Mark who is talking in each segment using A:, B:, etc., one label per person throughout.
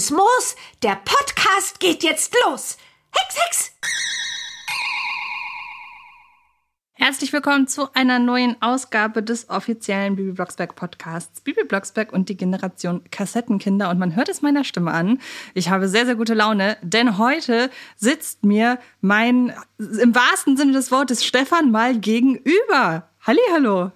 A: Grünes Moos. Der Podcast geht jetzt los. Hex, Hex!
B: Herzlich willkommen zu einer neuen Ausgabe des offiziellen Bibi Blocksberg Podcasts. Bibi Blocksberg und die Generation Kassettenkinder. Und man hört es meiner Stimme an. Ich habe sehr, sehr gute Laune, denn heute sitzt mir mein, im wahrsten Sinne des Wortes, Stefan mal gegenüber. Halli, hallo.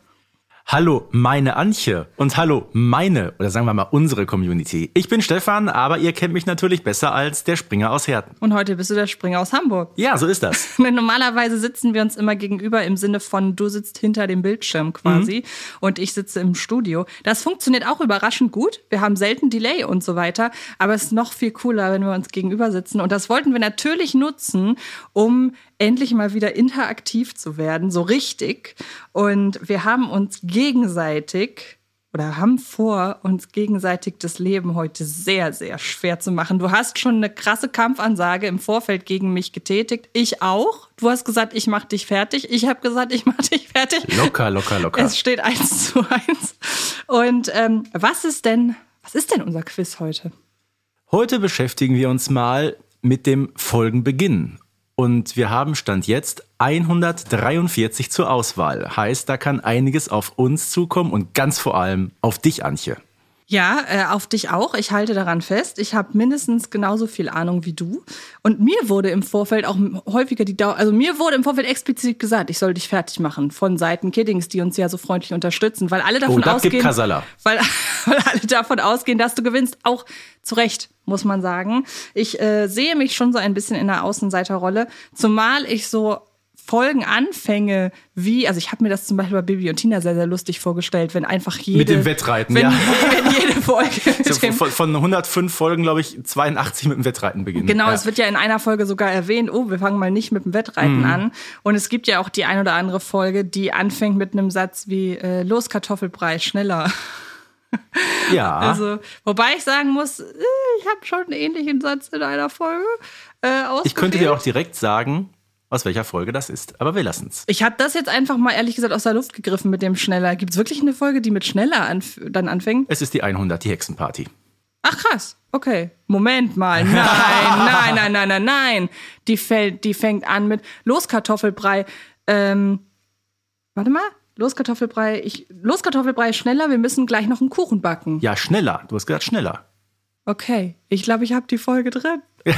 C: Hallo, meine Antje und hallo, meine oder sagen wir mal unsere Community. Ich bin Stefan, aber ihr kennt mich natürlich besser als der Springer aus Herten.
B: Und heute bist du der Springer aus Hamburg.
C: Ja, so ist das.
B: Normalerweise sitzen wir uns immer gegenüber im Sinne von du sitzt hinter dem Bildschirm quasi mhm. und ich sitze im Studio. Das funktioniert auch überraschend gut. Wir haben selten Delay und so weiter, aber es ist noch viel cooler, wenn wir uns gegenüber sitzen und das wollten wir natürlich nutzen, um endlich mal wieder interaktiv zu werden, so richtig. Und wir haben uns gegenseitig oder haben vor, uns gegenseitig das Leben heute sehr, sehr schwer zu machen. Du hast schon eine krasse Kampfansage im Vorfeld gegen mich getätigt. Ich auch. Du hast gesagt, ich mach dich fertig. Ich habe gesagt, ich mach dich fertig.
C: Locker, locker, locker.
B: Es steht eins zu eins. Und ähm, was ist denn, was ist denn unser Quiz heute?
C: Heute beschäftigen wir uns mal mit dem Folgenbeginn. Und wir haben Stand jetzt 143 zur Auswahl. Heißt, da kann einiges auf uns zukommen und ganz vor allem auf dich, Antje.
B: Ja, äh, auf dich auch. Ich halte daran fest. Ich habe mindestens genauso viel Ahnung wie du. Und mir wurde im Vorfeld auch häufiger die Dauer, also mir wurde im Vorfeld explizit gesagt, ich soll dich fertig machen von Seiten Kiddings, die uns ja so freundlich unterstützen, weil alle davon
C: oh,
B: ausgehen,
C: weil,
B: weil alle davon ausgehen, dass du gewinnst. Auch zu Recht, muss man sagen. Ich äh, sehe mich schon so ein bisschen in der Außenseiterrolle, zumal ich so Folgenanfänge wie, also ich habe mir das zum Beispiel bei Bibi und Tina sehr, sehr lustig vorgestellt, wenn einfach jede...
C: Mit dem Wettreiten,
B: wenn,
C: ja.
B: Wenn jede Folge...
C: Von, von 105 Folgen, glaube ich, 82 mit dem Wettreiten beginnen.
B: Genau,
C: ja.
B: es wird ja in einer Folge sogar erwähnt, oh, wir fangen mal nicht mit dem Wettreiten mhm. an. Und es gibt ja auch die ein oder andere Folge, die anfängt mit einem Satz wie, äh, los Kartoffelbrei, schneller.
C: Ja.
B: Also, wobei ich sagen muss, äh, ich habe schon einen ähnlichen Satz in einer Folge äh,
C: Ich könnte dir auch direkt sagen, aus welcher Folge das ist. Aber wir lassen es.
B: Ich habe das jetzt einfach mal ehrlich gesagt aus der Luft gegriffen mit dem Schneller. Gibt es wirklich eine Folge, die mit Schneller anf dann anfängt?
C: Es ist die 100, die Hexenparty.
B: Ach krass, okay. Moment mal. Nein, nein, nein, nein, nein, nein. Die, fällt, die fängt an mit Los Kartoffelbrei. Ähm, warte mal. Los Kartoffelbrei, ich, los Kartoffelbrei schneller, wir müssen gleich noch einen Kuchen backen.
C: Ja, schneller. Du hast gesagt schneller.
B: Okay, ich glaube, ich habe die Folge drin.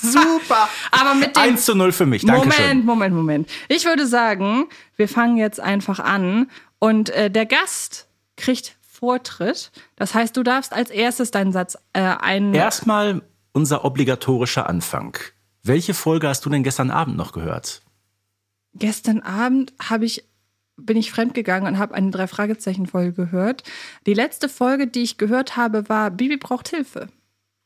C: Super.
B: Aber mit dem
C: 1 zu 0 für mich. Dankeschön.
B: Moment, Moment, Moment. Ich würde sagen, wir fangen jetzt einfach an und äh, der Gast kriegt Vortritt. Das heißt, du darfst als erstes deinen Satz äh, ein.
C: Erstmal unser obligatorischer Anfang. Welche Folge hast du denn gestern Abend noch gehört?
B: Gestern Abend habe ich bin ich fremdgegangen und habe eine drei Fragezeichen Folge gehört. Die letzte Folge, die ich gehört habe, war Bibi braucht Hilfe.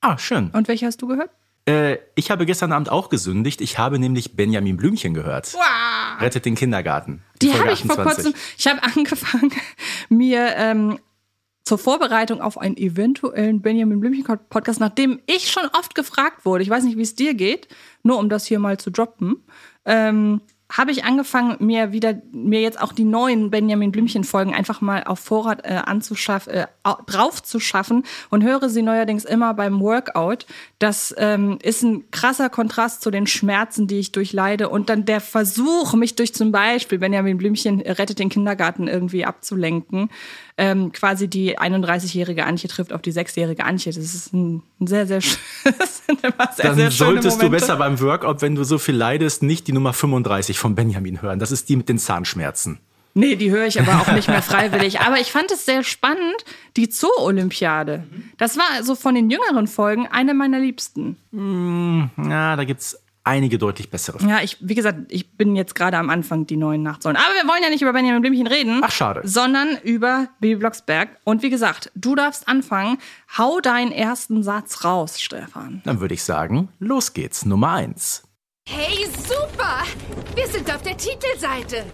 C: Ah, schön.
B: Und welche hast du gehört?
C: Äh, ich habe gestern Abend auch gesündigt. Ich habe nämlich Benjamin Blümchen gehört.
B: Wow.
C: Rettet den Kindergarten.
B: Die, die habe ich vor kurzem. Ich habe angefangen, mir ähm, zur Vorbereitung auf einen eventuellen Benjamin Blümchen Podcast, nachdem ich schon oft gefragt wurde, ich weiß nicht, wie es dir geht, nur um das hier mal zu droppen, ähm, habe ich angefangen, mir wieder, mir jetzt auch die neuen Benjamin Blümchen-Folgen einfach mal auf Vorrat äh, anzuschaffen, äh, drauf zu schaffen und höre sie neuerdings immer beim Workout. Das ähm, ist ein krasser Kontrast zu den Schmerzen, die ich durchleide und dann der Versuch, mich durch zum Beispiel Benjamin Blümchen rettet den Kindergarten irgendwie abzulenken. Ähm, quasi die 31-jährige Antje trifft auf die 6-jährige Antje. Das ist ein, ein sehr, sehr, das sind immer sehr,
C: Dann
B: sehr
C: solltest
B: Momente.
C: du besser beim Workout, wenn du so viel leidest, nicht die Nummer 35 von Benjamin hören. Das ist die mit den Zahnschmerzen.
B: Nee, die höre ich aber auch nicht mehr freiwillig. Aber ich fand es sehr spannend, die Zoo-Olympiade. Das war so von den jüngeren Folgen eine meiner liebsten.
C: Mm, ja, da gibt's einige deutlich bessere.
B: Ja, ich, wie gesagt, ich bin jetzt gerade am Anfang die neuen Nachtsäulen. Aber wir wollen ja nicht über Benjamin Blümchen reden.
C: Ach, schade.
B: Sondern über Baby Blocksberg. Und wie gesagt, du darfst anfangen. Hau deinen ersten Satz raus, Stefan.
C: Dann würde ich sagen, los geht's. Nummer eins.
A: Hey, super! Wir sind auf der Titelseite.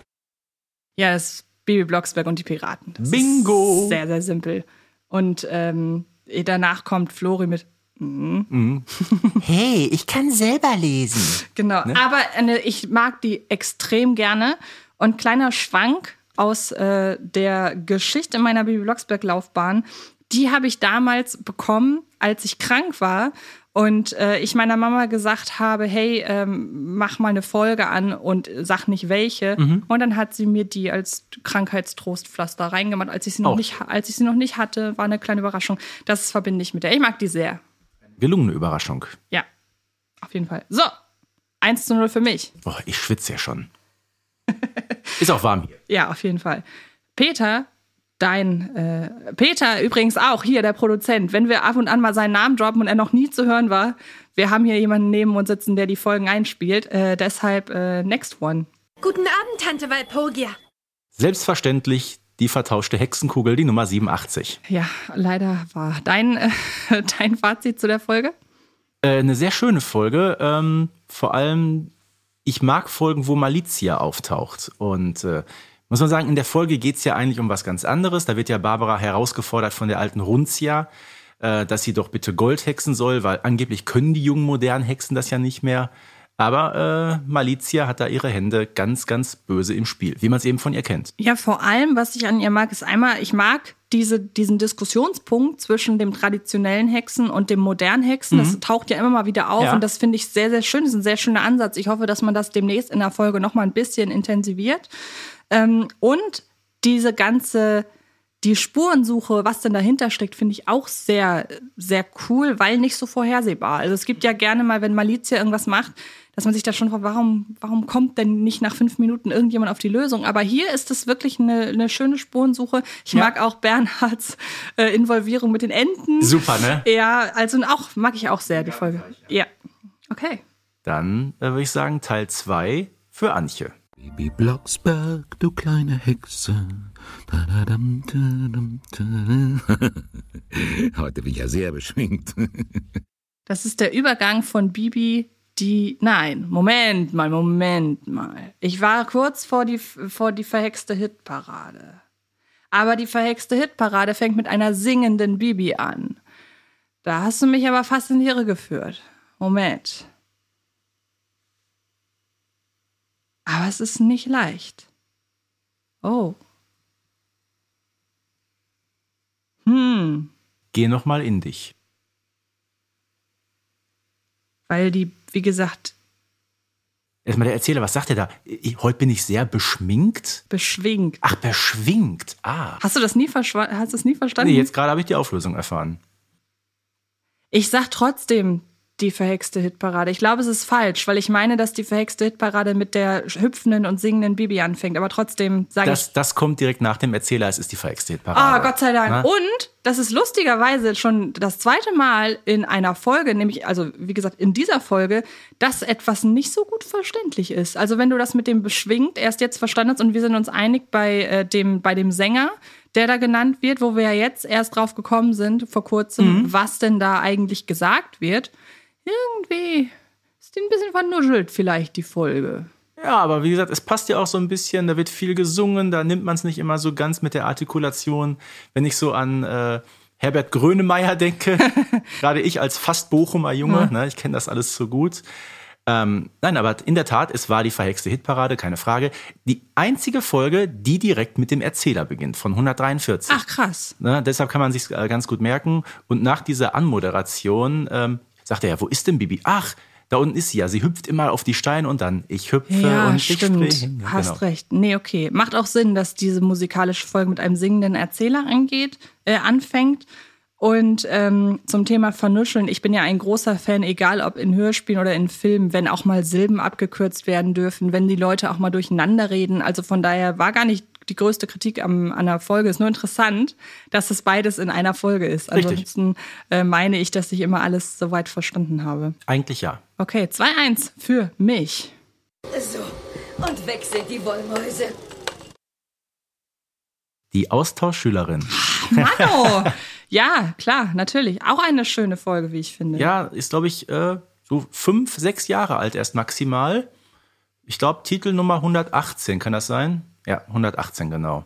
B: Ja, es ist Baby Blocksberg und die Piraten. Das
C: Bingo!
B: Ist sehr, sehr simpel. Und ähm, danach kommt Flori mit Mhm.
C: Hey, ich kann selber lesen.
B: Genau,
C: Ne?
B: aber äh, ich mag die extrem gerne. Und kleiner Schwank aus äh, der Geschichte meiner Bibi Blocksberg-Laufbahn. die habe ich damals bekommen, als ich krank war und äh, ich meiner Mama gesagt habe, hey, ähm, mach mal eine Folge an und sag nicht welche.
C: Mhm.
B: Und dann hat sie mir die als Krankheitstrostpflaster reingemacht, als ich sie noch
C: Auch.
B: nicht, als ich sie noch nicht hatte, war eine kleine Überraschung. Das verbinde ich mit der. Ich mag die sehr.
C: Gelungene Überraschung.
B: Ja, auf jeden Fall. So, 1 zu 0 für mich.
C: Boah, ich schwitze ja schon. Ist auch warm hier.
B: Ja, auf jeden Fall. Peter, dein äh, Peter übrigens auch hier, der Produzent. Wenn wir ab und an mal seinen Namen droppen und er noch nie zu hören war, wir haben hier jemanden neben uns sitzen, der die Folgen einspielt. Äh, deshalb äh, next one.
A: Guten Abend, Tante Walpurgia.
C: Selbstverständlich die vertauschte Hexenkugel, die Nummer 87.
B: Ja, leider war dein äh, dein Fazit zu der Folge.
C: Äh, eine sehr schöne Folge. Ähm, vor allem, ich mag Folgen, wo Malizia auftaucht. Und äh, muss man sagen, in der Folge geht's ja eigentlich um was ganz anderes. Da wird ja Barbara herausgefordert von der alten Runzia, äh, dass sie doch bitte Gold hexen soll, weil angeblich können die jungen modernen Hexen das ja nicht mehr. Aber äh, Malizia hat da ihre Hände ganz, ganz böse im Spiel, wie man es eben von ihr kennt.
B: Ja, vor allem, was ich an ihr mag, ist einmal, ich mag diese, diesen Diskussionspunkt zwischen dem traditionellen Hexen und dem modernen Hexen. Das taucht ja immer mal wieder auf
C: Ja.
B: und das finde ich sehr, sehr schön. Das ist ein sehr schöner Ansatz. Ich hoffe, dass man das demnächst in der Folge noch mal ein bisschen intensiviert. Ähm, und diese ganze, die Spurensuche, was denn dahinter steckt, finde ich auch sehr, sehr cool, weil nicht so vorhersehbar. Also es gibt ja gerne mal, wenn Malizia irgendwas macht, dass man sich da schon fragt, warum, warum kommt denn nicht nach fünf Minuten irgendjemand auf die Lösung? Aber hier ist es wirklich eine, eine schöne Spurensuche. Ich
C: Ja.
B: mag auch Bernhards äh, Involvierung mit den Enten.
C: Super, ne?
B: Ja, also auch mag ich auch sehr die Folge. Ja. Okay.
C: Dann äh, würde ich sagen, Teil 2 für Antje.
D: Baby Blocksberg, du kleine Hexe. Heute bin ich ja sehr beschwingt.
B: Das ist der Übergang von Bibi, die. Nein, Moment mal, Moment mal. Ich war kurz vor die, vor die verhexte Hitparade. Aber die verhexte Hitparade fängt mit einer singenden Bibi an. Da hast du mich aber fast in die Irre geführt. Moment. Aber es ist nicht leicht. Oh. Hm.
C: Geh noch mal in dich.
B: Weil die, wie gesagt,
C: Erstmal der Erzähler, was sagt er da? Heute bin ich sehr beschminkt.
B: beschwingt.
C: Ach, beschwingt. Ah.
B: Hast du das nie, hast das nie verstanden?
C: Nee, jetzt gerade habe ich die Auflösung erfahren.
B: Ich sag trotzdem die verhexte Hitparade. Ich glaube, es ist falsch, weil ich meine, dass die verhexte Hitparade mit der hüpfenden und singenden Bibi anfängt. Aber trotzdem sage ich.
C: Das, das kommt direkt nach dem Erzähler. Es ist die verhexte
B: Ah,
C: Hitparade.
B: Gott sei Dank.
C: Na?
B: Und das ist lustigerweise schon das zweite Mal in einer Folge, nämlich, also wie gesagt, in dieser Folge, dass etwas nicht so gut verständlich ist. Also wenn du das mit dem beschwingt erst jetzt verstanden hast und wir sind uns einig bei, äh, dem, bei dem Sänger, der da genannt wird, wo wir ja jetzt erst drauf gekommen sind, vor kurzem,
C: Mhm.
B: was denn da eigentlich gesagt wird. Irgendwie ist die ein bisschen vernuschelt vielleicht, die Folge.
C: Ja, aber wie gesagt, es passt ja auch so ein bisschen. Da wird viel gesungen. Da nimmt man es nicht immer so ganz mit der Artikulation. Wenn ich so an äh, Herbert Grönemeyer denke, gerade ich als fast Bochumer Junge, ne, ich kenne das alles so gut. Ähm, nein, aber in der Tat, es war die verhexte Hitparade, keine Frage. Die einzige Folge, die direkt mit dem Erzähler beginnt, von 143.
B: Ach, krass.
C: Ne, deshalb kann man sich ganz gut merken. Und nach dieser Anmoderation ähm, sagt er ja, wo ist denn Bibi? Ach, da unten ist sie ja. Sie hüpft immer auf die Steine und dann ich hüpfe
B: Ja,
C: und ich
B: stimmt. Hast
C: Genau.
B: recht. Nee, okay. Macht auch Sinn, dass diese musikalische Folge mit einem singenden Erzähler angeht, äh, anfängt. Und ähm, zum Thema Vernuscheln, ich bin ja ein großer Fan, egal ob in Hörspielen oder in Filmen, wenn auch mal Silben abgekürzt werden dürfen, wenn die Leute auch mal durcheinander reden. Also von daher war gar nicht die größte Kritik am, an der Folge. Ist nur interessant, dass es beides in einer Folge ist.
C: Richtig.
B: Ansonsten äh, meine ich, dass ich immer alles soweit verstanden habe.
C: Eigentlich ja.
B: Okay, 2-1 für mich.
E: So, und weg sind die Wollmäuse.
C: Die Austauschschülerin.
B: Mano! ja, klar, natürlich. Auch eine schöne Folge, wie ich finde.
C: Ja, ist, glaube ich, äh, so fünf, sechs Jahre alt erst maximal. Ich glaube, Titel Nummer 118, kann das sein? Ja, 118, genau.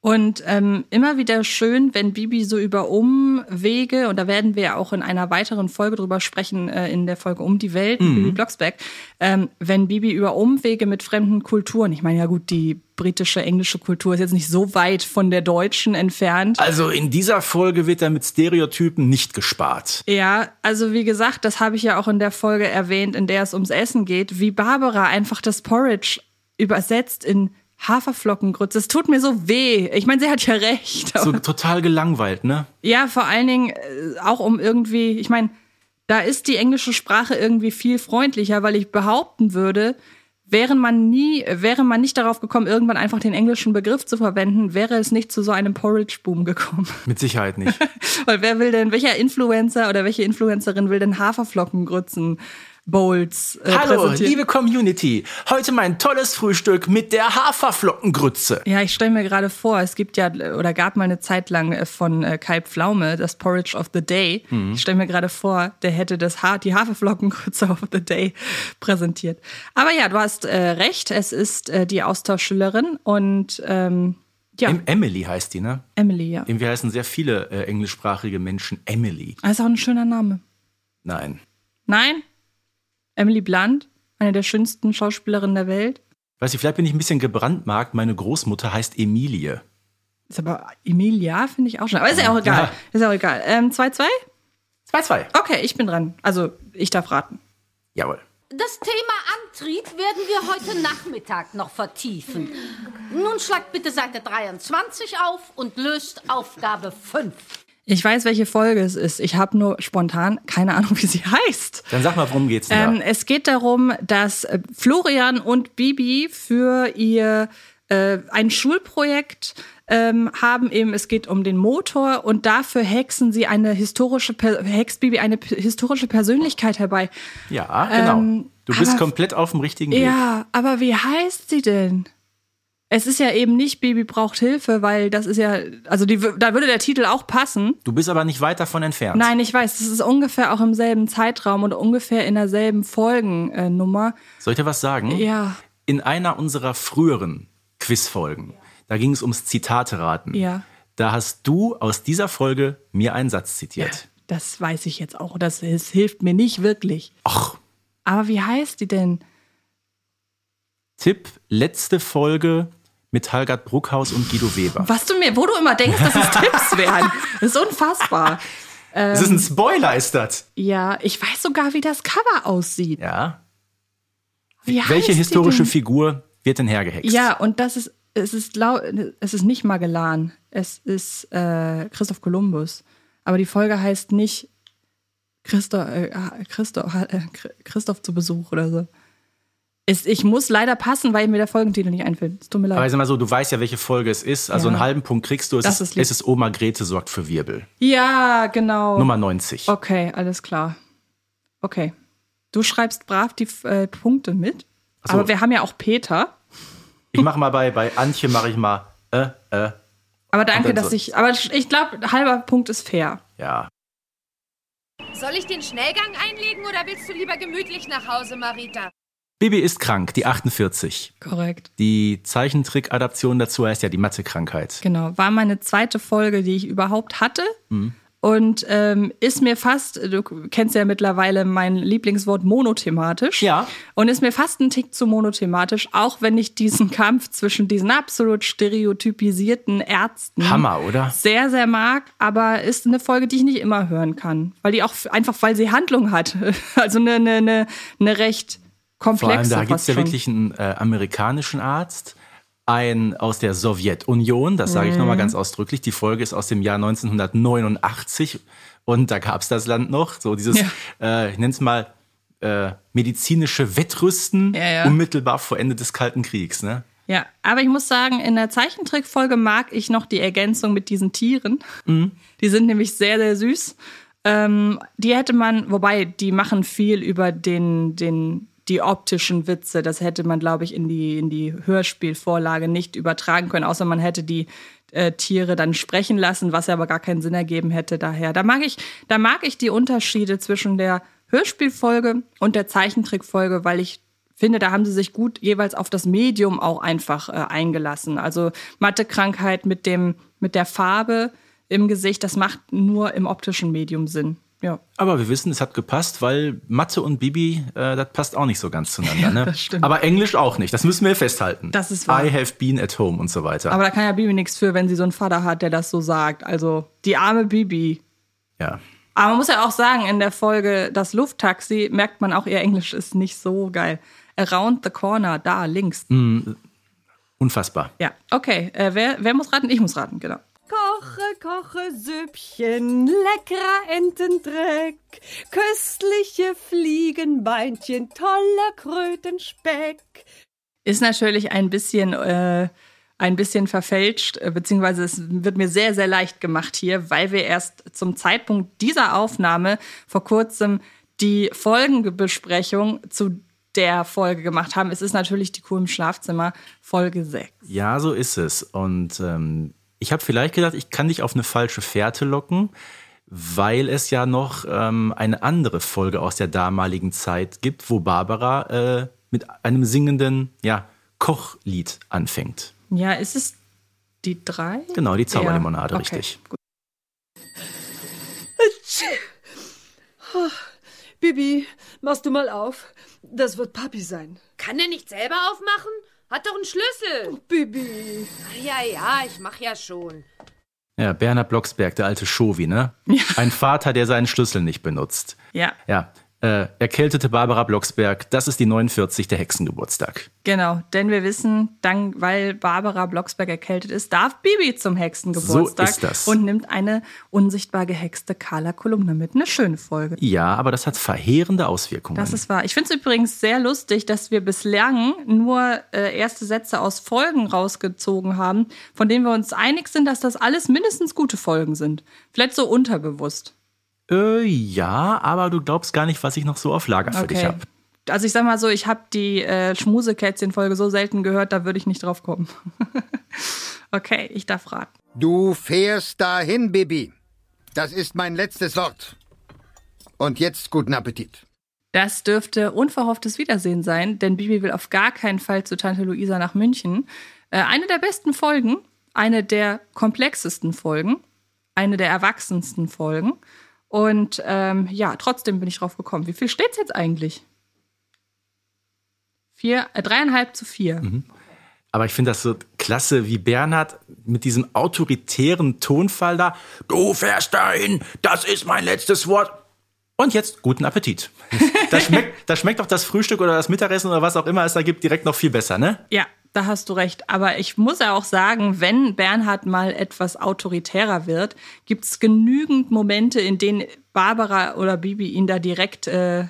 B: Und ähm, immer wieder schön, wenn Bibi so über Umwege, und da werden wir ja auch in einer weiteren Folge drüber sprechen, äh, in der Folge Um die Welt, mit Bibi Blocksberg, ähm, wenn Bibi über Umwege mit fremden Kulturen, ich meine ja gut, die britische, englische Kultur ist jetzt nicht so weit von der deutschen entfernt.
C: Also in dieser Folge wird da mit Stereotypen nicht gespart.
B: Ja, also wie gesagt, das habe ich ja auch in der Folge erwähnt, in der es ums Essen geht, wie Barbara einfach das Porridge übersetzt in Haferflockengrütze. Es tut mir so weh. Ich meine, sie hat ja recht.
C: So total gelangweilt, ne?
B: Ja, vor allen Dingen äh, auch um irgendwie, ich meine, da ist die englische Sprache irgendwie viel freundlicher, weil ich behaupten würde, wäre man nie, wäre man nicht darauf gekommen, irgendwann einfach den englischen Begriff zu verwenden, wäre es nicht zu so einem Porridge-Boom gekommen.
C: Mit Sicherheit nicht.
B: Weil wer will denn, welcher Influencer oder welche Influencerin will denn Haferflockengrützen Bowls äh,
C: Hallo, liebe Community. Heute mein tolles Frühstück mit der Haferflockengrütze.
B: Ja, ich stelle mir gerade vor, es gibt ja oder gab mal eine Zeit lang äh, von äh, Kai Pflaume das Porridge of the Day.
C: Mhm.
B: Ich stelle mir gerade vor, der hätte das ha die Haferflockengrütze of the Day präsentiert. Aber ja, du hast äh, recht, es ist äh, die Austauschschülerin und ähm, ja,
C: Em- Emily heißt die, ne?
B: Emily, ja.
C: Irgendwie heißen sehr viele äh, englischsprachige Menschen Emily.
B: Das ist auch ein schöner Name.
C: Nein.
B: Nein? Emily Blunt, eine der schönsten Schauspielerinnen der Welt.
C: Weiß ich, vielleicht bin ich ein bisschen gebrandmarkt. Meine Großmutter heißt Emilie.
B: Ist aber Emilia, finde ich auch schon. Aber ist ja auch egal.
C: Ja.
B: Ist ja auch egal. Ähm, 2-2?
C: 2-2.
B: Okay, ich bin dran. Also, ich darf raten.
C: Jawohl.
E: Das Thema Antrieb werden wir heute Nachmittag noch vertiefen. Nun schlagt bitte Seite 23 auf und löst Aufgabe 5.
B: Ich weiß, welche Folge es ist. Ich habe nur spontan keine Ahnung, wie sie heißt.
C: Dann sag mal, worum geht's denn
B: Ähm, es geht darum, dass äh, Florian und Bibi für ihr äh, ein Schulprojekt ähm, haben eben, es geht um den Motor und dafür hexen sie eine historische, Per- hext Bibi eine historische Persönlichkeit herbei.
C: Ja, genau.
B: ähm,
C: du bist komplett auf dem richtigen Weg.
B: Ja, aber wie heißt sie denn? Es ist ja eben nicht Bibi braucht Hilfe, weil das ist ja, also die, da würde der Titel auch passen.
C: Du bist aber nicht weit davon entfernt.
B: Nein, ich weiß, es ist ungefähr auch im selben Zeitraum und ungefähr in derselben Folgennummer.
C: Soll ich dir was sagen?
B: Ja,
C: In einer unserer früheren Quizfolgen, da ging es ums Zitate raten.
B: Ja.
C: Da hast du aus dieser Folge mir einen Satz zitiert.
B: das weiß ich jetzt auch. Das, das hilft mir nicht wirklich.
C: Ach,
B: Aber wie heißt die denn?
C: Tipp, letzte Folge mit Halgard Bruckhaus und Guido Weber.
B: Was du mir, wo du immer denkst, dass es Tipps wären. Das ist unfassbar.
C: Das ist ein Spoiler, ist das.
B: Ja, ich weiß sogar, wie das Cover aussieht.
C: Ja.
B: Wie
C: Welche historische? Figur wird denn hergehext?
B: Ja, und das ist, es ist, lau- es ist nicht Magellan. Es ist äh, Christoph Kolumbus. Aber die Folge heißt nicht Christoph, äh, Christoph, äh, Christoph zu Besuch oder so. Es, ich muss leider passen, weil mir der Folgentitel nicht einfällt. Es tut mir leid.
C: Aber ich sag mal so, du weißt ja, welche Folge es ist. Also
B: Ja.
C: einen halben Punkt kriegst du. Es,
B: Das
C: ist,
B: ist
C: es ist Oma Grete sorgt für Wirbel.
B: ja, genau.
C: Nummer 90.
B: Okay, alles klar. Okay. Du schreibst brav die äh, Punkte mit.
C: so.
B: Aber wir haben ja auch Peter.
C: Ich mache mal bei, bei Antje, mache ich mal, äh, äh,
B: Aber danke, dass
C: so.
B: ich. Aber ich glaube, halber Punkt ist fair.
C: ja.
F: Soll ich den Schnellgang einlegen oder willst du lieber gemütlich nach Hause, Marita?
C: Bibi ist krank, die 48.
B: Korrekt.
C: Die Zeichentrick-Adaption dazu heißt ja die Mathe-Krankheit.
B: Genau. War meine zweite Folge, die ich überhaupt hatte. Und ähm, ist mir fast, du kennst ja mittlerweile mein Lieblingswort monothematisch.
C: Ja.
B: Und ist mir fast ein Tick zu monothematisch, auch wenn ich diesen Kampf zwischen diesen absolut stereotypisierten Ärzten
C: Hammer, oder?
B: sehr, sehr mag, aber ist eine Folge, die ich nicht immer hören kann. Weil die auch einfach, weil sie Handlung hat. Also eine, eine, eine recht komplexe.
C: Vor allem, da
B: fast
C: gibt's ja wirklich einen äh, amerikanischen Arzt, einen aus der Sowjetunion, das sage ich nochmal
B: Mhm.
C: ganz ausdrücklich. Die Folge ist aus dem Jahr 1989 und da gab's das Land noch. So dieses, äh, ich nenne es mal, äh, medizinische Wettrüsten
B: Ja, ja.
C: unmittelbar vor Ende des Kalten Kriegs. Ne?
B: Ja, aber ich muss sagen, in der Zeichentrickfolge mag ich noch die Ergänzung mit diesen Tieren. Die sind nämlich sehr, sehr süß. Ähm, die hätte man, wobei die machen viel über den, den, die optischen Witze. Das hätte man, glaube ich, in die, in die Hörspielvorlage nicht übertragen können, außer man hätte die äh, Tiere dann sprechen lassen, was ja aber gar keinen Sinn ergeben hätte daher. Da mag ich, da mag ich die Unterschiede zwischen der Hörspielfolge und der Zeichentrickfolge, weil ich finde, da haben sie sich gut jeweils auf das Medium auch einfach äh, eingelassen. Also Mathekrankheit mit dem mit der Farbe im Gesicht, das macht nur im optischen Medium Sinn. Ja.
C: Aber wir wissen, es hat gepasst, weil Mathe und Bibi, äh, das passt auch nicht so ganz zueinander. Ne?
B: das stimmt.
C: Aber Englisch auch nicht. Das müssen wir festhalten.
B: Das ist wahr.
C: I have been at home und so weiter.
B: Aber da kann ja Bibi nichts für, wenn sie so einen Vater hat, der das so sagt. Also die arme Bibi.
C: ja.
B: Aber man muss ja auch sagen, in der Folge Das Lufttaxi merkt man auch, ihr Englisch ist nicht so geil. Around the corner, da links.
C: Unfassbar.
B: Ja, okay. Äh, wer, wer muss raten? Ich muss raten, genau.
G: Koche, koche Süppchen, leckerer Entendreck, köstliche Fliegenbeinchen, toller Krötenspeck.
B: Ist natürlich ein bisschen, äh, ein bisschen verfälscht, äh, beziehungsweise es wird mir sehr, sehr leicht gemacht hier, weil wir erst zum Zeitpunkt dieser Aufnahme vor kurzem die Folgenbesprechung zu der Folge gemacht haben. Es ist natürlich die Kuh im Schlafzimmer, Folge 6.
C: Ja, so ist es. Und ähm, ich habe vielleicht gedacht, ich kann dich auf eine falsche Fährte locken, weil es ja noch ähm, eine andere Folge aus der damaligen Zeit gibt, wo Barbara äh, mit einem singenden ja, Kochlied anfängt.
B: Ja, ist es die drei?
C: Genau, die Zauberlimonade,
B: Ja, okay,
C: richtig.
B: gut.
G: Bibi, machst du mal auf? Das wird Papi sein.
F: Kann er nicht selber aufmachen? Hat doch einen Schlüssel.
G: Bibi.
F: Ja, ja, ich mach ja schon.
C: Ja, Bernhard Blocksberg, der alte Schovi, ne? Ein Vater, der seinen Schlüssel nicht benutzt.
B: Ja,
C: Ja, äh, erkältete Barbara Blocksberg, das ist die 49. der Hexengeburtstag.
B: genau. Denn wir wissen, dann, weil Barbara Blocksberg erkältet ist, darf Bibi zum Hexengeburtstag
C: So ist das.
B: und nimmt eine unsichtbar gehexte Carla Kolumne mit. Eine schöne Folge.
C: Ja, aber das hat verheerende Auswirkungen.
B: Das ist wahr. Ich finde es übrigens sehr lustig, dass wir bislang nur äh, erste Sätze aus Folgen rausgezogen haben, von denen wir uns einig sind, dass das alles mindestens gute Folgen sind. Vielleicht so unterbewusst.
C: Äh, ja, aber du glaubst gar nicht, was ich noch so auf Lager für dich habe.
B: Also ich sag mal so, ich habe die äh, Schmusekätzchen-Folge so selten gehört, da würde ich nicht drauf kommen. okay, ich darf raten.
H: Du fährst dahin, Bibi. Das ist mein letztes Wort. Und jetzt guten Appetit.
B: Das dürfte unverhofftes Wiedersehen sein, denn Bibi will auf gar keinen Fall zu Tante Luisa nach München. Äh, eine der besten Folgen, eine der komplexesten Folgen, eine der erwachsensten Folgen. Und ähm, ja, trotzdem bin ich drauf gekommen. Wie viel steht's jetzt eigentlich? Vier, äh, dreieinhalb zu vier.
C: Aber ich finde das so klasse, wie Bernhard mit diesem autoritären Tonfall da, du fährst dahin, das ist mein letztes Wort. Und jetzt guten Appetit. Da schmeckt, da schmeckt doch das Frühstück oder das Mittagessen oder was auch immer es da gibt, direkt noch viel besser, ne?
B: Ja, da hast du recht. Aber ich muss ja auch sagen, wenn Bernhard mal etwas autoritärer wird, gibt es genügend Momente, in denen Barbara oder Bibi ihn da direkt äh,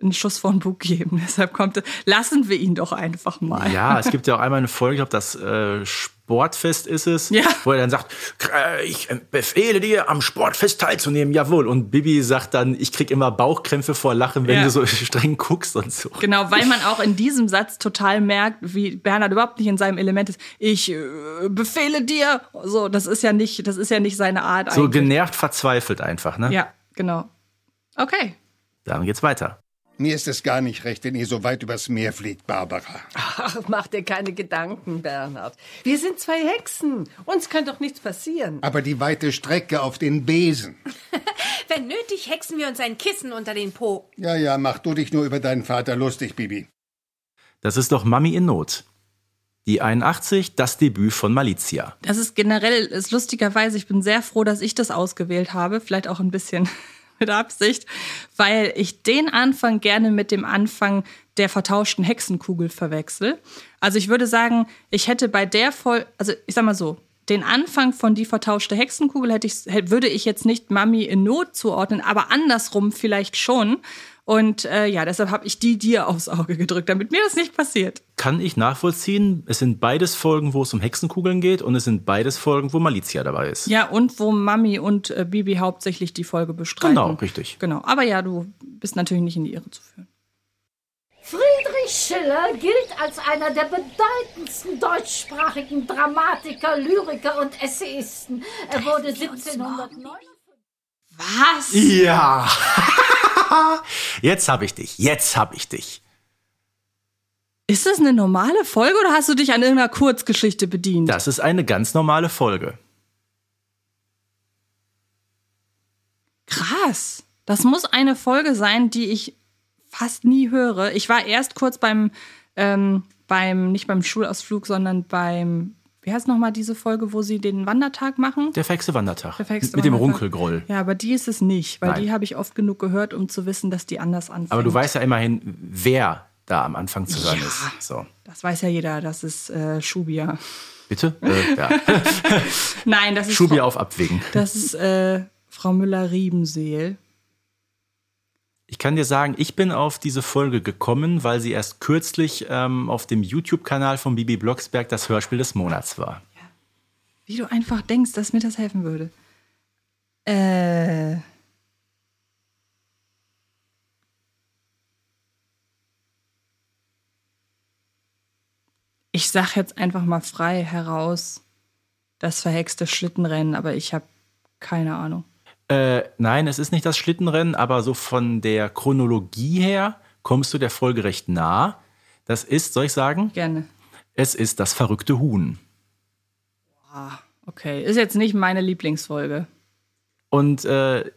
B: einen Schuss von Bug geben. Deshalb kommt, lassen wir ihn doch einfach mal.
C: Ja, es gibt ja auch einmal eine Folge, ich glaube, das äh, Sportfest ist es,
B: Ja.
C: wo er dann sagt, äh, ich befehle dir, am Sportfest teilzunehmen, jawohl. Und Bibi sagt dann, ich krieg immer Bauchkrämpfe vor Lachen, wenn
B: Ja.
C: du so streng guckst und so.
B: Genau, weil man auch in diesem Satz total merkt, wie Bernhard überhaupt nicht in seinem Element ist. Ich äh, befehle dir. So, das ist ja nicht, das ist ja nicht seine Art
C: So
B: eigentlich.
C: genervt, verzweifelt einfach, ne?
B: Ja, genau. Okay.
C: Dann geht's weiter.
H: Mir ist es gar nicht recht, wenn ihr so weit übers Meer fliegt, Barbara.
G: Ach, mach dir keine Gedanken, Bernhard. Wir sind zwei Hexen. Uns kann doch nichts passieren.
H: Aber die weite Strecke auf den Besen.
F: Wenn nötig, hexen wir uns ein Kissen unter den Po.
H: Ja, ja, mach du dich nur über deinen Vater lustig, Bibi.
C: Das ist doch Mami in Not. Die 81, das Debüt von Malizia.
B: Das ist generell, ist lustigerweise, ich bin sehr froh, dass ich das ausgewählt habe. Vielleicht auch ein bisschen mit Absicht, weil ich den Anfang gerne mit dem Anfang der vertauschten Hexenkugel verwechsel. Also ich würde sagen, ich hätte bei der Folge, also ich sag mal so, den Anfang von die vertauschte Hexenkugel hätte ich, würde ich jetzt nicht Mami in Not zuordnen, aber andersrum vielleicht schon. Und äh, ja, deshalb habe ich die dir aufs Auge gedrückt, damit mir das nicht passiert.
C: Kann ich nachvollziehen. Es sind beides Folgen, wo es um Hexenkugeln geht und es sind beides Folgen, wo Malizia dabei ist.
B: Ja, und wo Mami und äh, Bibi hauptsächlich die Folge bestreiten.
C: Genau, richtig.
B: Genau. Aber ja, du bist natürlich nicht in die Irre zu führen.
E: Friedrich Schiller gilt als einer der bedeutendsten deutschsprachigen Dramatiker, Lyriker und Essayisten. Er wurde 1709.
B: Was?
C: Ja. Jetzt habe ich dich. Jetzt habe ich dich.
B: Ist das eine normale Folge oder hast du dich an irgendeiner Kurzgeschichte bedient?
C: Das ist eine ganz normale Folge.
B: Krass. Das muss eine Folge sein, die ich fast nie höre. Ich war erst kurz beim, ähm, beim, nicht beim Schulausflug, sondern beim, wie heißt nochmal diese Folge, wo sie den Wandertag machen?
C: Der fexte Wandertag.
B: Der fexte
C: Mit dem. Runkelgroll.
B: Ja, aber die ist es nicht, weil
C: Nein.
B: die habe ich oft genug gehört, um zu wissen, dass die anders anfängt.
C: Aber du weißt ja immerhin, wer da am Anfang zu hören
B: Ja.
C: ist. So.
B: Das weiß ja jeder, das ist äh, Schubia.
C: Bitte? Äh, ja.
B: Nein, das ist
C: Schubi
B: Frau,
C: auf Abwägen.
B: das ist äh, Frau Müller-Riebenseel.
C: Ich kann dir sagen, ich bin auf diese Folge gekommen, weil sie erst kürzlich ähm, auf dem YouTube-Kanal von Bibi Blocksberg das Hörspiel des Monats war.
B: Wie du einfach denkst, dass mir das helfen würde. Äh. Ich sag jetzt einfach mal frei heraus das verhexte Schlittenrennen, aber ich habe keine Ahnung.
C: Äh, nein, es ist nicht das Schlittenrennen, aber so von der Chronologie her kommst du der Folge recht nah. Das ist, soll ich sagen,
B: Gerne.
C: es ist das verrückte Huhn.
B: Okay, ist jetzt nicht meine Lieblingsfolge.
C: Und äh,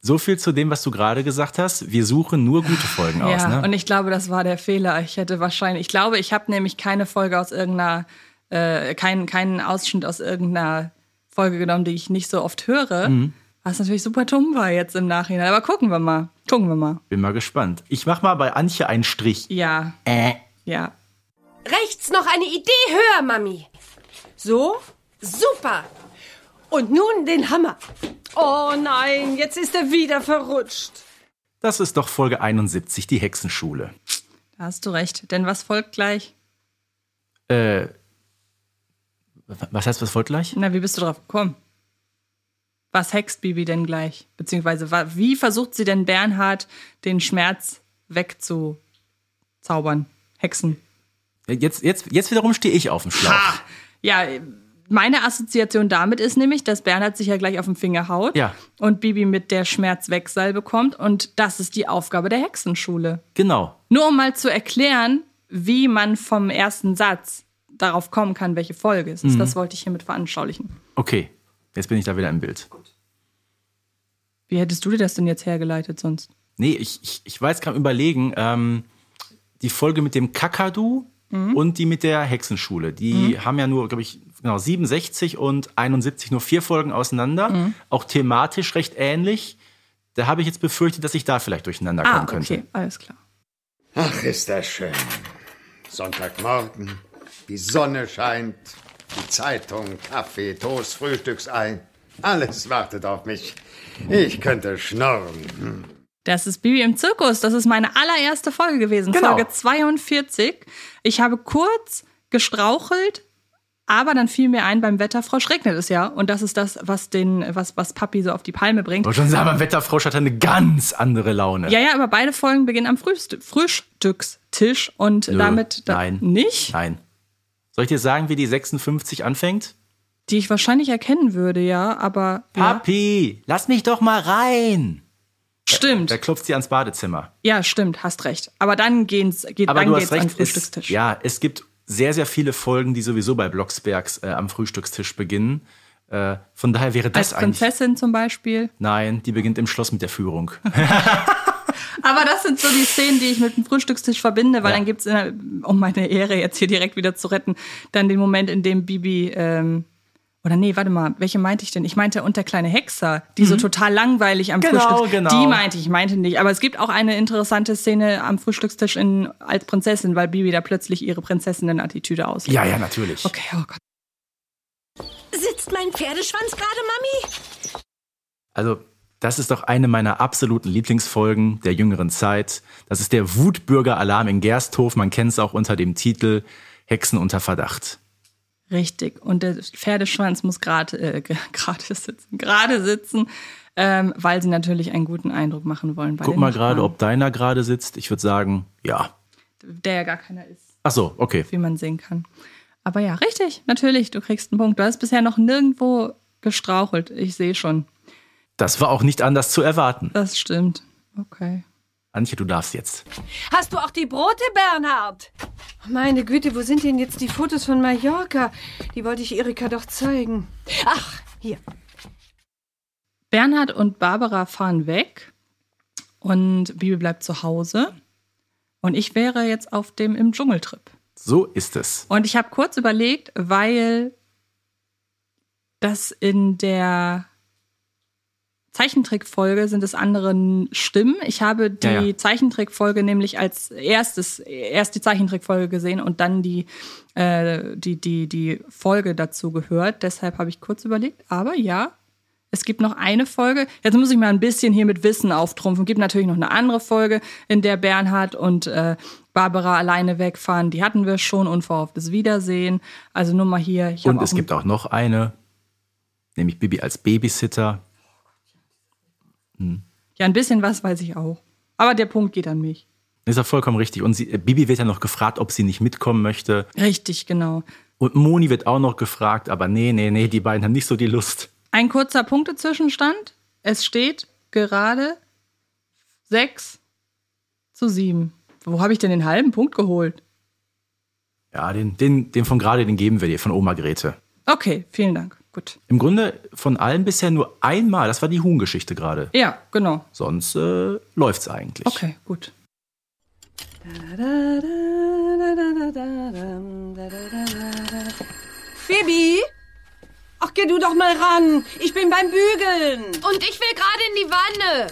C: so viel zu dem, was du gerade gesagt hast. Wir suchen nur gute Folgen aus.
B: ja,
C: Ne?
B: und ich glaube, das war der Fehler. Ich hätte wahrscheinlich, ich glaube, ich habe nämlich keine Folge aus irgendeiner, äh, keinen, keinen Ausschnitt aus irgendeiner Folge genommen, die ich nicht so oft höre.
C: Mhm.
B: Was natürlich super dumm war jetzt im Nachhinein. Aber gucken wir mal. Gucken wir mal.
C: Bin mal gespannt. Ich mach mal bei Antje einen Strich.
B: Ja,
C: Äh.
B: ja.
F: Rechts noch eine Idee höher, Mami. So? Super.
G: Und nun den Hammer. Oh nein, jetzt ist er wieder verrutscht.
C: Das ist doch Folge 71, die Hexenschule.
B: Da hast du recht. Denn was folgt gleich?
C: Äh, was heißt, was folgt gleich?
B: Na, wie bist du drauf gekommen? Was hext Bibi denn gleich? Beziehungsweise, wie versucht sie denn Bernhard den Schmerz wegzuzaubern? Hexen.
C: Jetzt, jetzt, jetzt wiederum stehe ich auf dem Schlauch.
B: Ja, meine Assoziation damit ist nämlich, dass Bernhard sich ja gleich auf den Finger haut
C: Ja.
B: und Bibi mit der Schmerzwegsalbe bekommt und das ist die Aufgabe der Hexenschule.
C: Genau.
B: Nur um mal zu erklären, wie man vom ersten Satz darauf kommen kann, welche Folge es ist.
C: Mhm.
B: Das wollte ich hiermit veranschaulichen.
C: Okay, jetzt bin ich da wieder im Bild.
B: Wie hättest du dir das denn jetzt hergeleitet sonst?
C: Nee, ich, ich, ich war jetzt gerade am überlegen, ähm, die Folge mit dem Kakadu und die mit der Hexenschule, die haben ja nur, glaube ich, genau, 67 und 71 nur vier Folgen auseinander, auch thematisch recht ähnlich. Da habe ich jetzt befürchtet, dass ich da vielleicht durcheinander kommen
B: Ah,
C: könnte.
B: okay, alles klar.
H: Ach, ist das schön. Sonntagmorgen, die Sonne scheint, die Zeitung, Kaffee, Toast, Frühstücksei. Alles wartet auf mich. Ich könnte schnorren.
B: Das ist Bibi im Zirkus. Das ist meine allererste Folge gewesen.
C: Genau.
B: Folge 42. Ich habe kurz gestrauchelt, aber dann fiel mir ein, beim Wetterfrosch regnet es ja. Und das ist das, was den, was, was Papi so auf die Palme bringt.
C: Wollte schon sagen, beim Wetterfrosch hat er eine ganz andere Laune.
B: Ja, ja, aber beide Folgen beginnen am Frühst Frühstückstisch und
C: Nö,
B: damit da
C: nein.
B: nicht,
C: Nein. Soll ich dir sagen, wie die 56 anfängt?
B: die ich wahrscheinlich erkennen würde, ja, aber ja,
C: Papi, lass mich doch mal rein.
B: stimmt.
C: Da klopft sie ans Badezimmer.
B: Ja, stimmt, hast recht. Aber dann geht's, geht,
C: Aber
B: dann
C: du
B: geht's
C: hast
B: an den
C: recht, es,
B: Frühstückstisch.
C: ja, es gibt sehr, sehr viele Folgen, die sowieso bei Blocksbergs äh, am Frühstückstisch beginnen. Äh, von daher wäre das
B: Als
C: eigentlich.
B: Prinzessin zum Beispiel.
C: Nein, die beginnt im Schloss mit der Führung.
B: Aber das sind so die Szenen, die ich mit dem Frühstückstisch verbinde, weil
C: Ja.
B: dann gibt's, äh, um meine Ehre jetzt hier direkt wieder zu retten, dann den Moment, in dem Bibi, ähm, oder nee, warte mal, welche meinte ich denn? Ich meinte und der kleine Hexer, die so total langweilig am
C: Mhm. Genau,
B: Frühstückstisch.
C: genau.
B: Die meinte ich, ich meinte nicht. Aber es gibt auch eine interessante Szene am Frühstückstisch in, als Prinzessin, weil Bibi da plötzlich ihre Prinzessinnen-Attitüde auslebt.
C: Ja, ja, natürlich.
B: Okay, oh Gott.
A: Sitzt mein Pferdeschwanz gerade, Mami?
C: Also, das ist doch eine meiner absoluten Lieblingsfolgen der jüngeren Zeit. Das ist der Wutbürger-Alarm in Gersthof. Man kennt es auch unter dem Titel Hexen unter Verdacht.
B: Richtig. Und der Pferdeschwanz muss gerade äh, ge- gerade sitzen, gerade sitzen, ähm, weil sie natürlich einen guten Eindruck machen wollen. Bei
C: Guck mal gerade, ob deiner gerade sitzt. Ich würde sagen, ja.
B: der ja gar keiner ist,
C: Ach so, okay.
B: wie man sehen kann. Aber ja, richtig, natürlich, du kriegst einen Punkt. Du hast bisher noch nirgendwo gestrauchelt. Ich sehe schon.
C: Das war auch nicht anders zu erwarten.
B: Das stimmt. Okay.
C: Antje, du darfst jetzt.
G: Hast du auch die Brote, Bernhard? Meine Güte, wo sind denn jetzt die Fotos von Mallorca? Die wollte ich Erika doch zeigen. Ach, hier.
B: Bernhard und Barbara fahren weg und Bibi bleibt zu Hause. Und ich wäre jetzt auf dem im Dschungeltrip.
C: So ist es.
B: Und ich habe kurz überlegt, weil das in der Zeichentrickfolge sind es andere Stimmen. Ich habe die
C: Ja, ja.
B: Zeichentrickfolge nämlich als erstes, erst die Zeichentrickfolge gesehen und dann die, äh, die, die, die Folge dazu gehört. Deshalb habe ich kurz überlegt. Aber ja, es gibt noch eine Folge. Jetzt muss ich mal ein bisschen hier mit Wissen auftrumpfen. Es gibt natürlich noch eine andere Folge, in der Bernhard und äh, Barbara alleine wegfahren. Die hatten wir schon. Unverhofftes Wiedersehen. Also nur mal hier.
C: Und es gibt auch noch eine, nämlich Bibi als Babysitter.
B: Ja, ein bisschen was weiß ich auch. Aber der Punkt geht an mich.
C: Ist ja vollkommen richtig. Und sie, äh, Bibi wird ja noch gefragt, ob sie nicht mitkommen möchte.
B: Richtig, genau.
C: Und Moni wird auch noch gefragt, aber nee, nee, nee, die beiden haben nicht so die Lust.
B: Ein kurzer Punktezwischenstand. Es steht gerade 6 zu 7. Wo habe ich denn den halben Punkt geholt?
C: Ja, den, den, den von gerade, den geben wir dir, von Oma Grete.
B: Okay, vielen Dank. Gut.
C: Im Grunde von allen bisher nur einmal, das war die Huhn-Geschichte gerade.
B: Ja, genau.
C: Sonst äh, läuft's eigentlich.
B: Okay, gut.
G: Bibi? Ach, geh du doch mal ran. Ich bin beim Bügeln.
F: Und ich will gerade in die Wanne.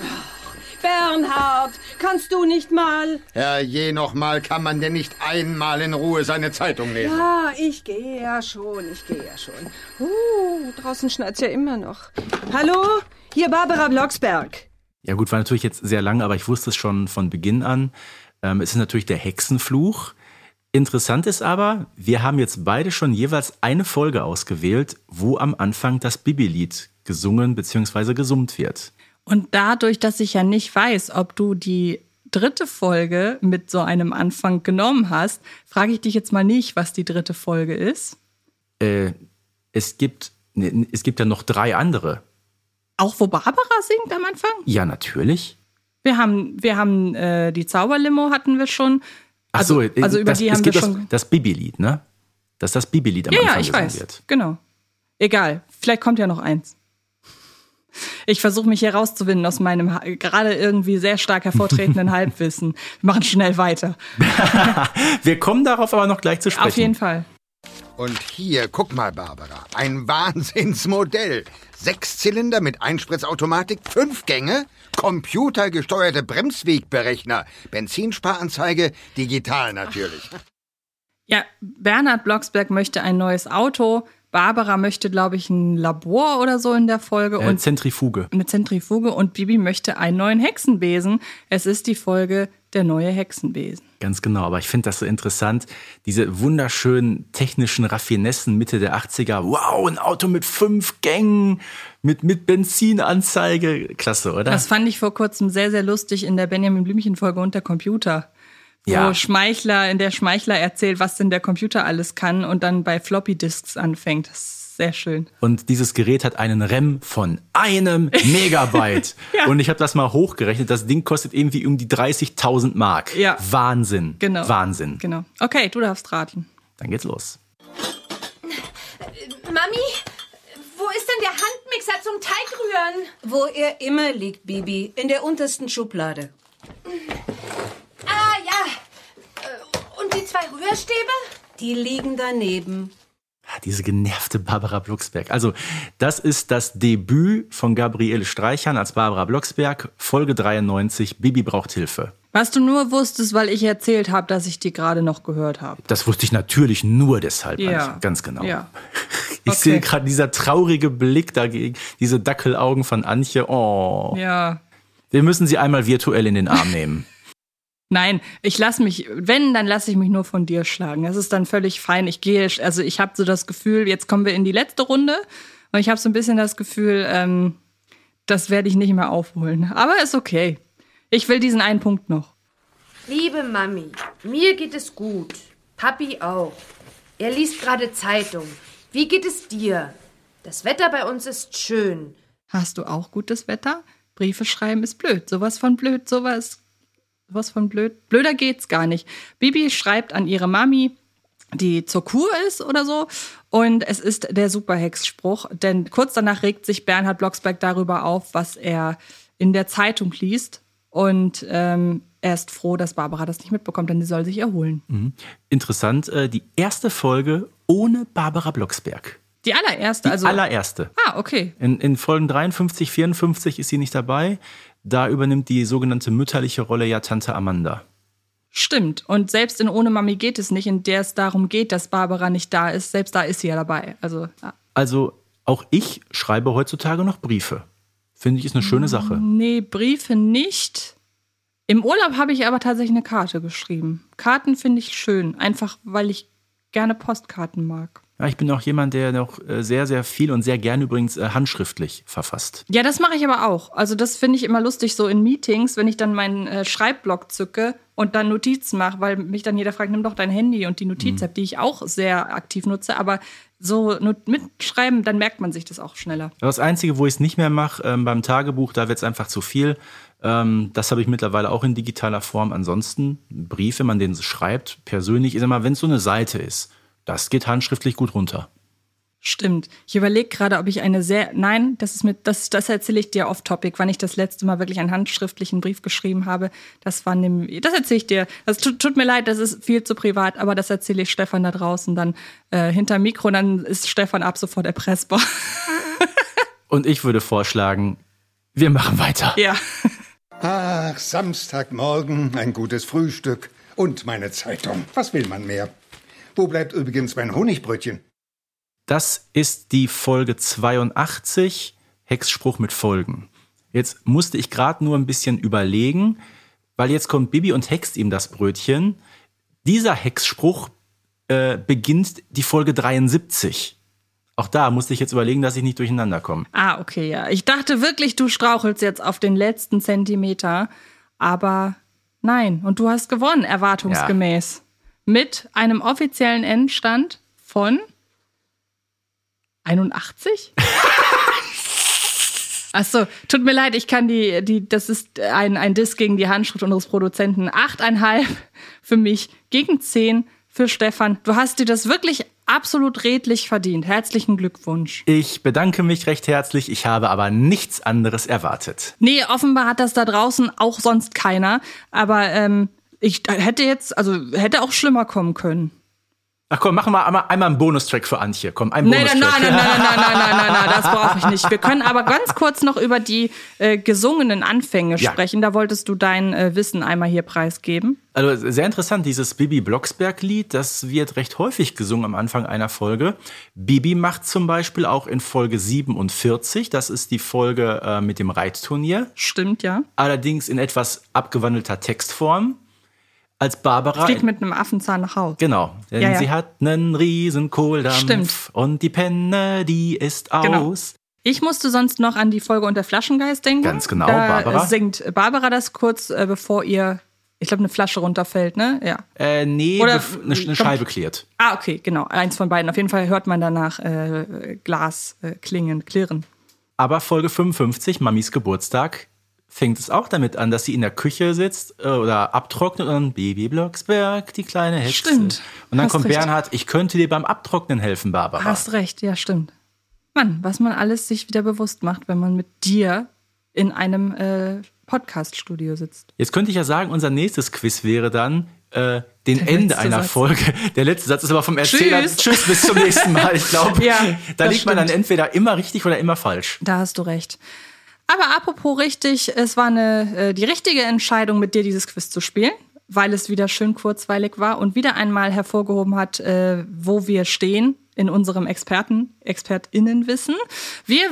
G: Bernhard, kannst du nicht mal?
H: Ja, je noch mal kann man denn nicht einmal in Ruhe seine Zeitung lesen.
G: Ja, ich gehe ja schon, ich gehe ja schon. Uh, draußen schneit's ja immer noch. Hallo? Hier Barbara Blocksberg.
C: Ja gut, war natürlich jetzt sehr lang, aber ich wusste es schon von Beginn an. Ähm, es ist natürlich der Hexenfluch. Interessant ist aber, wir haben jetzt beide schon jeweils eine Folge ausgewählt, wo am Anfang das Bibi-Lied gesungen bzw. gesummt wird.
B: Und dadurch, dass ich ja nicht weiß, ob du die dritte Folge mit so einem Anfang genommen hast, frage ich dich jetzt mal nicht, was die dritte Folge ist.
C: Äh, es gibt, ne, es gibt ja noch drei andere.
B: Auch wo Barbara singt am Anfang?
C: Ja, natürlich.
B: Wir haben, wir haben äh, die Zauberlimo hatten wir schon.
C: Ach
B: Also,
C: so, äh,
B: also über
C: das,
B: die haben wir schon.
C: das, das Bibi-Lied, ne? Das ist das Bibi-Lied am
B: ja, ja,
C: Anfang
B: ich
C: gesungen
B: weiß.
C: wird.
B: Genau. Egal. Vielleicht kommt ja noch eins. Ich versuche mich hier rauszuwinden aus meinem gerade irgendwie sehr stark hervortretenden Halbwissen. Wir machen schnell weiter.
C: Wir kommen darauf aber noch gleich zu sprechen.
B: Auf jeden Fall.
H: Und hier, guck mal, Barbara. Ein Wahnsinnsmodell. Sechs Zylinder mit Einspritzautomatik, fünf Gänge, computergesteuerte Bremswegberechner, Benzinsparanzeige, digital natürlich.
B: Ja, Bernhard Blocksberg möchte ein neues Auto. Barbara möchte, glaube ich, ein Labor oder so in der Folge
C: Äh,
B: und
C: Zentrifuge.
B: eine Zentrifuge und Bibi möchte einen neuen Hexenbesen. Es ist die Folge der neue Hexenbesen.
C: Ganz genau, aber ich finde das so interessant, diese wunderschönen technischen Raffinessen Mitte der 80er. Wow, ein Auto mit fünf Gängen, mit, mit Benzinanzeige. Klasse, oder?
B: Das fand ich vor kurzem sehr, sehr lustig in der Benjamin Blümchen-Folge und der Computer. Wo
C: Ja.
B: Schmeichler, in der Schmeichler erzählt, was denn der Computer alles kann und dann bei Floppy-Disks anfängt. Das ist sehr schön.
C: Und dieses Gerät hat einen RAM von einem Megabyte.
B: Ja.
C: Und ich habe das mal hochgerechnet. Das Ding kostet irgendwie um die 30.000 Mark.
B: Ja.
C: Wahnsinn.
B: Genau.
C: Wahnsinn.
B: Genau. Okay, du darfst raten.
C: Dann geht's los.
F: Mami, wo ist denn der Handmixer zum Teigrühren?
I: Wo er immer liegt, Bibi, in der untersten Schublade.
F: Ah, ja. Äh, Und die zwei Rührstäbe?
I: Die liegen daneben.
C: Ah, Diese genervte Barbara Blocksberg. Also, das ist das Debüt von Gabriele Streichern als Barbara Blocksberg, Folge 93, Bibi braucht Hilfe.
B: Was du nur wusstest, weil ich erzählt habe, dass ich die gerade noch gehört habe.
C: Das wusste ich natürlich nur deshalb,
B: Ja.
C: Antje, ganz genau.
B: Ja.
C: Ich
B: Okay.
C: sehe gerade dieser traurige Blick dagegen, diese Dackelaugen von Antje. Oh,
B: Ja.
C: wir müssen sie einmal virtuell in den Arm nehmen.
B: Nein, ich lasse mich, wenn, dann lasse ich mich nur von dir schlagen. Das ist dann völlig fein. Ich gehe, also ich habe so das Gefühl, jetzt kommen wir in die letzte Runde und ich habe so ein bisschen das Gefühl, ähm, das werde ich nicht mehr aufholen. Aber ist okay. Ich will diesen einen Punkt noch.
F: Liebe Mami, mir geht es gut. Papi auch. Er liest gerade Zeitung. Wie geht es dir? Das Wetter bei uns ist schön.
B: Hast du auch gutes Wetter? Briefe schreiben ist blöd. Sowas von blöd, sowas. Was von blöd. Blöder geht's gar nicht. Bibi schreibt an ihre Mami, die zur Kur ist oder so. Und es ist der Superhex-Spruch, denn kurz danach regt sich Bernhard Blocksberg darüber auf, was er in der Zeitung liest. Und ähm, er ist froh, dass Barbara das nicht mitbekommt, denn sie soll sich erholen.
C: Mhm. Interessant, äh, die erste Folge ohne Barbara Blocksberg.
B: Die allererste,
C: Die
B: also.
C: allererste.
B: ah, okay.
C: In, in Folgen 53, 54 ist sie nicht dabei. Da übernimmt die sogenannte mütterliche Rolle ja Tante Amanda.
B: Stimmt. Und selbst in Ohne Mami geht es nicht, in der es darum geht, dass Barbara nicht da ist. Selbst da ist sie ja dabei. Also, ja.
C: Also auch ich schreibe heutzutage noch Briefe. Finde ich ist eine schöne Sache.
B: nee, Briefe nicht. Im Urlaub habe ich aber tatsächlich eine Karte geschrieben. Karten finde ich schön, einfach weil ich gerne Postkarten mag.
C: Ja, ich bin auch jemand, der noch äh, sehr, sehr viel und sehr gerne übrigens äh, handschriftlich verfasst.
B: Ja, das mache ich aber auch. Also das finde ich immer lustig, so in Meetings, wenn ich dann meinen äh, Schreibblock zücke und dann Notizen mache, weil mich dann jeder fragt, nimm doch dein Handy und die Notiz-App, die ich auch sehr aktiv nutze. Aber so mitschreiben, dann merkt man sich das auch schneller.
C: Das Einzige, wo ich es nicht mehr mache, ähm, beim Tagebuch, da wird es einfach zu viel. Ähm, das habe ich mittlerweile auch in digitaler Form. Ansonsten, Brief, wenn man den schreibt, persönlich, ich sag mal, wenn es so eine Seite ist, das geht handschriftlich gut runter.
B: Stimmt. Ich überlege gerade, ob ich eine sehr. Nein, das ist mit, das, das erzähle ich dir off-topic, wann ich das letzte Mal wirklich einen handschriftlichen Brief geschrieben habe. Das war nämlich, das erzähle ich dir. Das tut, tut mir leid, das ist viel zu privat, aber das erzähle ich Stefan da draußen dann äh, hinter Mikro, dann ist Stefan ab sofort erpressbar.
C: Und ich würde vorschlagen, wir machen weiter.
B: ja.
H: Ach, Samstagmorgen, ein gutes Frühstück und meine Zeitung. Was will man mehr? Wo bleibt übrigens mein Honigbrötchen?
C: Das ist die Folge 82, Hexspruch mit Folgen. Jetzt musste ich gerade nur ein bisschen überlegen, weil jetzt kommt Bibi und hext ihm das Brötchen. Dieser Hexspruch äh, beginnt die Folge 73. Auch da musste ich jetzt überlegen, dass ich nicht durcheinander komme.
B: Ah, okay, ja. Ich dachte wirklich, du strauchelst jetzt auf den letzten Zentimeter, aber nein. Und du hast gewonnen, erwartungsgemäß. Mit einem offiziellen Endstand von 81? Achso, tut mir leid, ich kann die, die, das ist ein, ein Diss gegen die Handschrift unseres Produzenten. Achteinhalb für mich, gegen zehn für Stefan. Du hast dir das wirklich absolut redlich verdient. Herzlichen Glückwunsch.
C: Ich bedanke mich recht herzlich, ich habe aber nichts anderes erwartet.
B: Nee, offenbar hat das da draußen auch sonst keiner. Aber ähm, ich hätte jetzt, also hätte auch schlimmer kommen können.
C: Ach komm, machen wir einmal, einmal einen Bonustrack für Antje. Komm, ein
B: Nein, nein,
C: Bonustrack.
B: nein, nein, nein, nein, nein, nein, nein, nein, das brauche ich nicht. Wir können aber ganz kurz noch über die äh, gesungenen Anfänge
C: Ja.
B: sprechen. Da wolltest du dein äh, Wissen einmal hier preisgeben.
C: Also sehr interessant, dieses Bibi Blocksberg-Lied, das wird recht häufig gesungen am Anfang einer Folge. Bibi macht zum Beispiel auch in Folge 47, das ist die Folge äh, mit dem Reitturnier,
B: Stimmt, ja.
C: allerdings in etwas abgewandelter Textform. Als Barbara.
B: Fliegt mit einem Affenzahn nach Hause.
C: Genau, denn
B: Ja, ja.
C: sie hat einen riesen Kohldampf
B: Stimmt.
C: und die Penne, die ist
B: Genau.
C: aus.
B: Ich musste sonst noch an die Folge unter Flaschengeist denken.
C: Ganz genau,
B: da
C: Barbara.
B: singt Barbara das kurz, äh, bevor ihr, ich glaube, eine Flasche runterfällt, ne? Ja.
C: Äh, nee,
B: Oder-
C: eine, eine Scheibe klärt.
B: Ah, okay, genau. Eins von beiden. Auf jeden Fall hört man danach äh, Glas äh, klingen, klirren.
C: Aber Folge 55, Mamis Geburtstag, fängt es auch damit an, dass sie in der Küche sitzt äh, oder abtrocknet und dann Baby Blocksberg, die kleine Hexe.
B: Stimmt.
C: Und dann kommt
B: recht.
C: Bernhard, ich könnte dir beim Abtrocknen helfen, Barbara.
B: Hast recht, ja, stimmt. Mann, was man alles sich wieder bewusst macht, wenn man mit dir in einem äh, Podcast-Studio sitzt.
C: Jetzt könnte ich ja sagen, unser nächstes Quiz wäre dann äh, den
B: Der
C: Ende einer
B: Satz.
C: Folge. Der letzte Satz ist aber vom Erzähler.
B: Tschüss.
C: Tschüss, bis zum nächsten Mal. Ich glaube,
B: Ja,
C: da liegt man dann
B: stimmt.
C: entweder immer richtig oder immer falsch.
B: Da hast du recht. Aber apropos richtig, es war eine, äh, die richtige Entscheidung, mit dir dieses Quiz zu spielen, weil es wieder schön kurzweilig war und wieder einmal hervorgehoben hat, äh, wo wir stehen in unserem Experten, ExpertInnenwissen. Wir,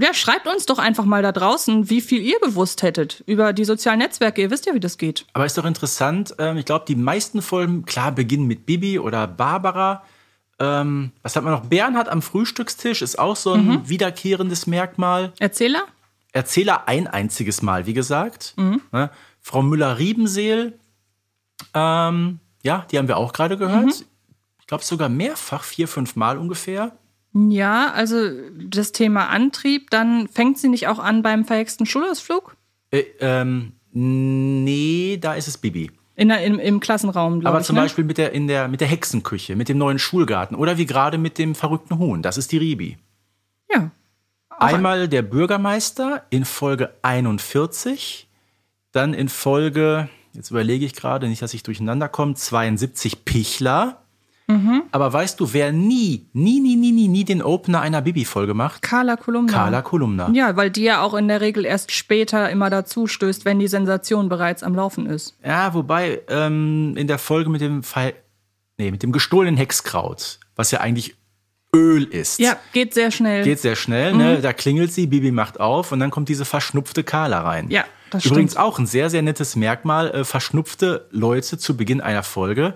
B: ja, schreibt uns doch einfach mal da draußen, wie viel ihr gewusst hättet über die sozialen Netzwerke. Ihr wisst ja, wie das geht.
C: Aber ist doch interessant. Ähm, ich glaube, die meisten Folgen, klar, beginnen mit Bibi oder Barbara. Ähm, was hat man noch? Bernhard am Frühstückstisch ist auch so ein
B: Mhm.
C: wiederkehrendes Merkmal.
B: Erzähler?
C: Erzähler ein einziges Mal, wie gesagt. Ne? Frau Müller-Riebenseel, ähm, ja, die haben wir auch gerade gehört. Ich glaube sogar mehrfach, vier, fünf Mal ungefähr.
B: Ja, also das Thema Antrieb, dann fängt sie nicht auch an beim verhexten Schulausflug?
C: Äh, ähm, Nee, da ist es Bibi.
B: In der, im, Im Klassenraum, glaube
C: Aber
B: ich.
C: zum
B: ne?
C: Beispiel mit der, in der, mit der Hexenküche, mit dem neuen Schulgarten oder wie gerade mit dem verrückten Huhn. Das ist die Ribi.
B: Ja.
C: Einmal der Bürgermeister in Folge 41, dann in Folge, jetzt überlege ich gerade, nicht, dass ich durcheinander komme, 72 Pichler.
B: Mhm.
C: Aber weißt du, wer nie, nie, nie, nie, nie, nie den Opener einer Bibi-Folge macht?
B: Carla Kolumna.
C: Carla Kolumna.
B: Ja, weil die ja auch in der Regel erst später immer dazu stößt, wenn die Sensation bereits am Laufen ist.
C: Ja, wobei ähm, in der Folge mit dem Fall, nee, mit dem gestohlenen Hexkraut, was ja eigentlich Öl ist.
B: Ja, geht sehr schnell.
C: Geht sehr schnell, ne? Da klingelt sie, Bibi macht auf und dann kommt diese verschnupfte Carla rein.
B: Ja, das
C: Übrigens
B: stimmt.
C: auch ein sehr, sehr nettes Merkmal, äh, verschnupfte Leute zu Beginn einer Folge.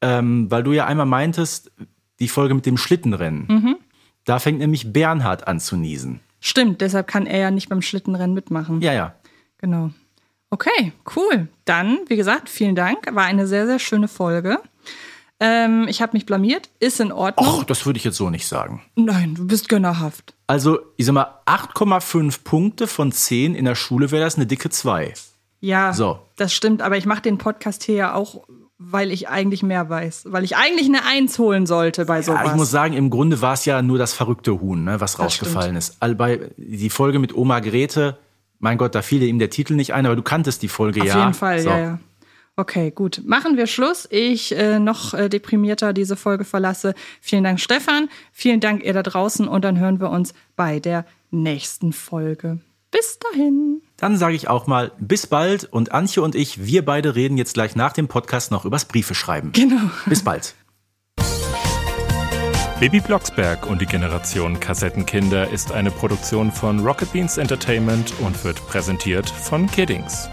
C: Ähm, weil du ja einmal meintest, die Folge mit dem Schlittenrennen.
B: Mhm.
C: Da fängt nämlich Bernhard an zu niesen.
B: Stimmt, deshalb kann er ja nicht beim Schlittenrennen mitmachen.
C: Ja, ja.
B: Genau. Okay, cool. Dann, wie gesagt, vielen Dank. War eine sehr, sehr schöne Folge. Ähm, ich habe mich blamiert. Ist in Ordnung.
C: Och, das würde ich jetzt so nicht sagen.
B: Nein, du bist gönnerhaft.
C: Also, ich sag mal, 8,5 Punkte von 10 in der Schule wäre das eine dicke 2.
B: Ja,
C: So.
B: das stimmt. Aber ich mache den Podcast hier ja auch, weil ich eigentlich mehr weiß. Weil ich eigentlich eine Eins holen sollte bei sowas.
C: Ja, ich muss sagen, im Grunde war es ja nur das verrückte Huhn, ne, was rausgefallen ist. All bei die Folge mit Oma Grete, mein Gott, da fiel ihm der Titel nicht ein, aber du kanntest die Folge
B: Auf
C: ja.
B: jeden Fall,
C: So.
B: ja, ja. Okay, gut. Machen wir Schluss. Ich äh, noch äh, deprimierter diese Folge verlasse. Vielen Dank, Stefan. Vielen Dank, ihr da draußen. Und dann hören wir uns bei der nächsten Folge. Bis dahin.
C: Dann sage ich auch mal bis bald und Antje und ich, wir beide reden jetzt gleich nach dem Podcast noch übers Briefe schreiben.
B: Genau.
C: Bis bald.
J: Baby Blocksberg und die Generation Kassettenkinder ist eine Produktion von Rocket Beans Entertainment und wird präsentiert von Kiddings.